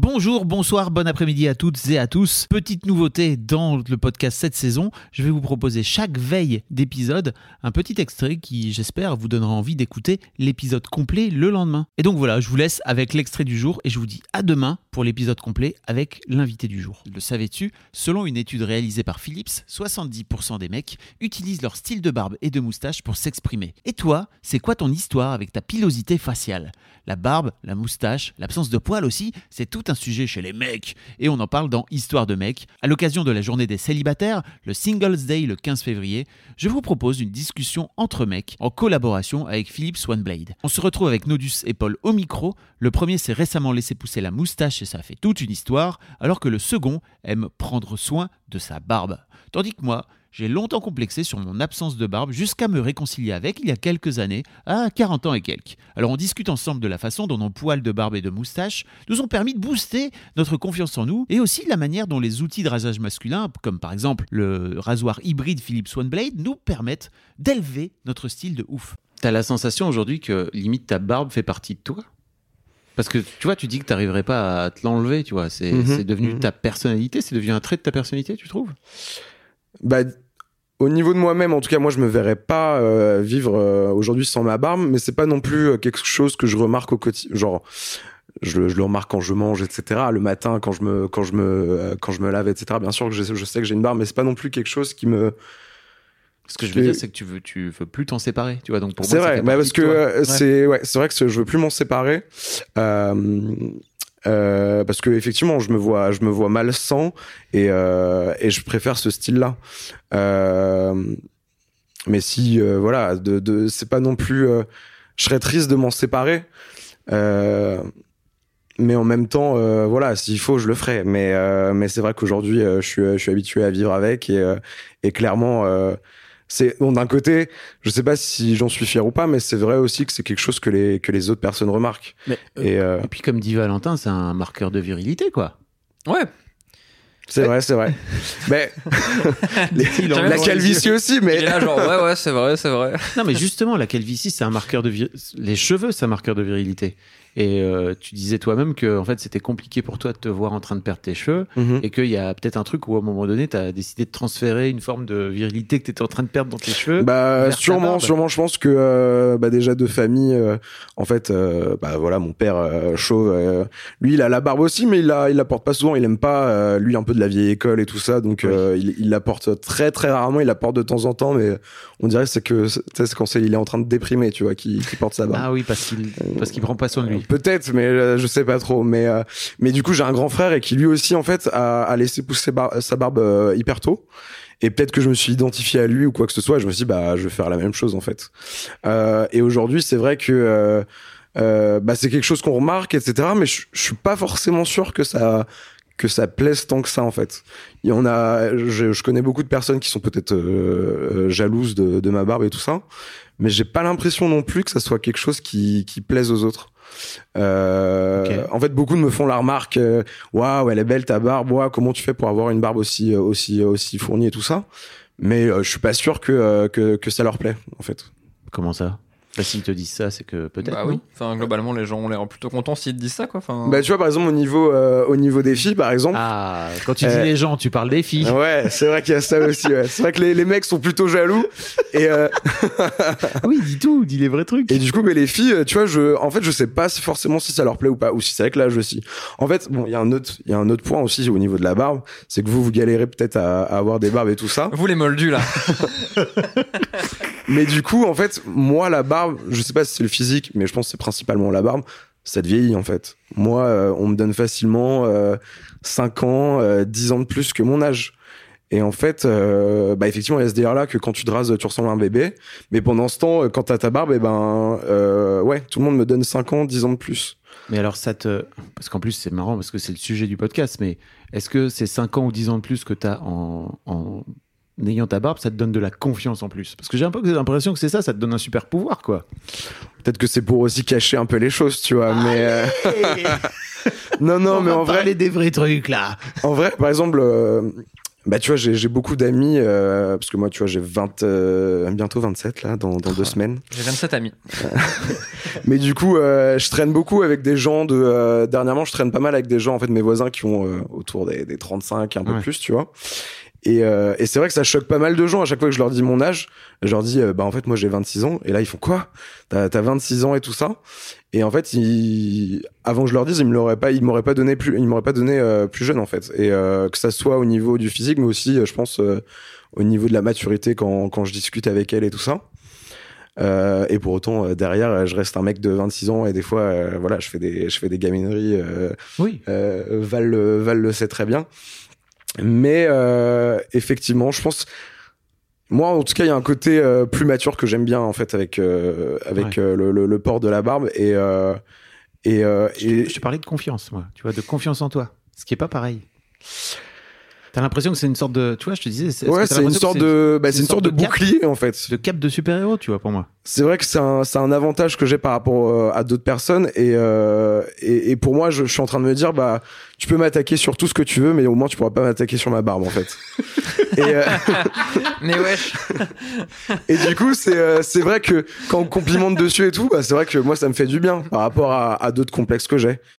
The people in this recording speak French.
Bonjour, bonsoir, bon après-midi à toutes et à tous. Petite nouveauté dans le podcast cette saison, je vais vous proposer chaque veille d'épisode un petit extrait qui, j'espère, vous donnera envie d'écouter l'épisode complet le lendemain. Et donc voilà, je vous laisse avec l'extrait du jour et je vous dis à demain pour l'épisode complet avec l'invité du jour. Le savais-tu? Selon une étude réalisée par Philips, 70% des mecs utilisent leur style de barbe et de moustache pour s'exprimer. Et toi, c'est quoi ton histoire avec ta pilosité faciale? La barbe, la moustache, l'absence de poils aussi, c'est tout un sujet chez les mecs et on en parle dans Histoire de mecs. À l'occasion de la journée des célibataires, le Singles Day le 15 février, je vous propose une discussion entre mecs en collaboration avec Philippe Swanblade. On se retrouve avec Nodus et Paul au micro. Le premier s'est récemment laissé pousser la moustache et ça fait toute une histoire, alors que le second aime prendre soin de sa barbe. Tandis que moi, j'ai longtemps complexé sur mon absence de barbe jusqu'à me réconcilier avec il y a quelques années, à 40 ans et quelques. Alors on discute ensemble de la façon dont nos poils de barbe et de moustache nous ont permis de booster notre confiance en nous et aussi la manière dont les outils de rasage masculin, comme par exemple le rasoir hybride Philips Swanblade, nous permettent d'élever notre style de ouf. T'as la sensation aujourd'hui que limite ta barbe fait partie de toi? Parce que tu vois, tu dis que tu n'arriverais pas à te l'enlever, tu vois. C'est Mhm, devenu mhm. ta personnalité, c'est devenu un trait de ta personnalité, tu trouves? Bah, au niveau de moi-même, en tout cas, moi, je me verrais pas euh, vivre euh, aujourd'hui sans ma barbe, mais c'est pas non plus euh, quelque chose que je remarque au quotidien. Genre, je, le- je le remarque quand je mange, etc. Le matin, quand je me, quand je me, quand je me lave, etc. Bien sûr que je, je sais que j'ai une barbe, mais c'est pas non plus quelque chose qui me. Ce que je veux Et- dire, c'est que tu veux, tu veux plus t'en séparer, tu vois. Donc pour C'est vrai, partie parce que euh, Ouais. c'est, ouais, c'est vrai que je veux plus m'en séparer. Euh, euh, parce que effectivement, je me vois, je me vois mal sans, et, et je préfère ce style-là. Mais si, voilà, de, de, c'est pas non plus. je serais triste de m'en séparer. Mais en même temps, voilà, s'il faut, je le ferai. Mais, mais c'est vrai qu'aujourd'hui, je, suis, je suis habitué à vivre avec et, et clairement, c'est bon d'un côté, je sais pas si j'en suis fier ou pas, mais c'est vrai aussi que c'est quelque chose que les que les autres personnes remarquent. Mais, euh, Et euh, et puis comme dit Valentin, c'est un marqueur de virilité, quoi. Ouais. c'est vrai, c'est vrai. mais J'avais la les calvitie aussi, Il mais est là, genre, ouais, ouais, c'est vrai, c'est vrai. Non, mais justement, la calvitie, c'est un marqueur de vir... Les cheveux, c'est un marqueur de virilité. Et euh, tu disais toi-même que en fait, c'était compliqué pour toi de te voir en train de perdre tes cheveux Mhm. et qu'il y a peut-être un truc où à un moment donné, tu as décidé de transférer une forme de virilité que tu étais en train de perdre dans tes cheveux. Bah sûrement, sûrement. Je pense que euh, bah déjà de famille, euh, en fait, euh, bah voilà, mon père euh, chauve, euh, lui il a la barbe aussi, mais il la il la porte pas souvent. Il aime pas, euh, lui un peu de la vieille école et tout ça, donc Oui. euh, il, il la porte très très rarement. Il la porte de temps en temps, mais on dirait que c'est que c'est quand c'est il est en train de déprimer, tu vois, qui qui porte sa barbe. Ah oui, parce qu'il parce qu'il prend pas soin de lui. Peut-être, mais euh, je sais pas trop. Mais euh, mais du coup, j'ai un grand frère et qui lui aussi en fait a, a laissé pousser sa barbe euh, hyper tôt. Et peut-être que je me suis identifié à lui ou quoi que ce soit. Et je me suis dit bah je vais faire la même chose en fait. Et aujourd'hui, c'est vrai que euh, bah c'est quelque chose qu'on remarque, etc. Mais je, je suis pas forcément sûr que ça que ça plaise tant que ça en fait. Il y en a, je, je connais beaucoup de personnes qui sont peut-être euh, jalouses de, de ma barbe et tout ça, mais j'ai pas l'impression non plus que ça soit quelque chose qui, qui plaise aux autres. Euh. En fait, beaucoup me font la remarque, euh, waouh, elle est belle ta barbe, comment tu fais pour avoir une barbe aussi euh, aussi aussi fournie et tout ça? Mais euh, je suis pas sûr que, que que ça leur plaît en fait. Comment ça? Bah, S'ils te disent ça, c'est que peut-être. Bah non oui. Enfin, globalement, les gens ont l'air plutôt contents s'ils te disent ça, quoi. Enfin, Bah tu vois par exemple au niveau euh, au niveau des filles par exemple. Ah, quand tu dis Euh, les gens, tu parles des filles. Ouais, c'est vrai qu'il y a ça aussi. Ouais. C'est vrai que les, les mecs sont plutôt jaloux et euh, Ah oui, dis tout, dis les vrais trucs. Et du coup, mais les filles, euh, tu vois, je, en fait, je sais pas si forcément si ça leur plaît ou pas, ou si c'est avec l'âge aussi. En fait, bon, il y a un autre, il y a un autre point aussi au niveau de la barbe, c'est que vous, vous galérez peut-être à, à avoir des barbes et tout ça. Vous les moldus, là. Mais du coup, en fait, moi, la barbe, je sais pas si c'est le physique, mais je pense que c'est principalement la barbe, ça te vieillit, en fait. Moi, euh, on me donne facilement euh, 5 ans, euh, 10 ans de plus que mon âge. Et en fait, euh, bah effectivement, il y a ce délire là que quand tu te rases, tu ressembles à un bébé. Mais pendant ce temps, euh, quand t'as ta barbe, et ben, euh, ouais, tout le monde me donne 5 ans, 10 ans de plus. Mais alors, ça te. Parce qu'en plus, c'est marrant parce que c'est le sujet du podcast, mais est-ce que ces 5 ans ou 10 ans de plus que tu as en, en ayant ta barbe, ça te donne de la confiance en plus Parce que j'ai un peu l'impression que c'est ça, ça te donne un super pouvoir, quoi. Peut-être que c'est pour aussi cacher un peu les choses, tu vois. Mais euh, non, non, On mais va en vrai, parler des vrais trucs, là. en vrai, par exemple, euh, bah tu vois, j'ai beaucoup d'amis euh, parce que moi, tu vois, j'ai 20 euh, bientôt 27 là dans, dans deux semaines. J'ai 27 amis. Mais du coup, euh, je traîne beaucoup avec des gens de euh, dernièrement, je traîne pas mal avec des gens en fait mes voisins qui ont euh, autour des, des 35 un peu Ouais. plus, tu vois. Et, euh, et c'est vrai que ça choque pas mal de gens à chaque fois que je leur dis mon âge. Je leur dis, euh, bah en fait moi j'ai 26 ans. Et là ils font quoi? T'as t'as 26 ans et tout ça? Et en fait, ils... avant que je leur dise, ils me l'auraient pas, ils m'auraient pas donné plus, ils m'auraient pas donné euh, plus jeune en fait. Et euh, que ça soit au niveau du physique, mais aussi, je pense, au niveau de la maturité quand quand je discute avec elle et tout ça. Euh, et pour autant, euh, derrière, je reste un mec de 26 ans et des fois, euh, voilà, je fais des, je fais des gamineries. Oui. Val, Val le sait très bien. Mais euh, effectivement, je pense. Moi, en tout cas, il y a un côté euh, plus mature que j'aime bien en fait avec euh, avec Ouais. euh, le, le- le port de la barbe et euh, et, euh, Je, et- je te parlais de confiance, moi. Tu vois, de confiance en toi. Ce qui est pas pareil. T'as l'impression que c'est une sorte de. Tu vois, je te disais. que ouais, c'est une sorte de bah, c'est une sorte de cap bouclier en fait. de cap de super-héros, tu vois, pour moi. C'est vrai que c'est un, c'est un avantage que j'ai par rapport euh, à d'autres personnes et, euh, et, et pour moi, je, je suis en train de me dire, bah, tu peux m'attaquer sur tout ce que tu veux, mais au moins tu pourras pas m'attaquer sur ma barbe en fait. et, euh, Mais wesh. et du coup, c'est euh, c'est vrai que quand on complimente dessus et tout, bah, c'est vrai que moi, ça me fait du bien par rapport à, à d'autres complexes que j'ai.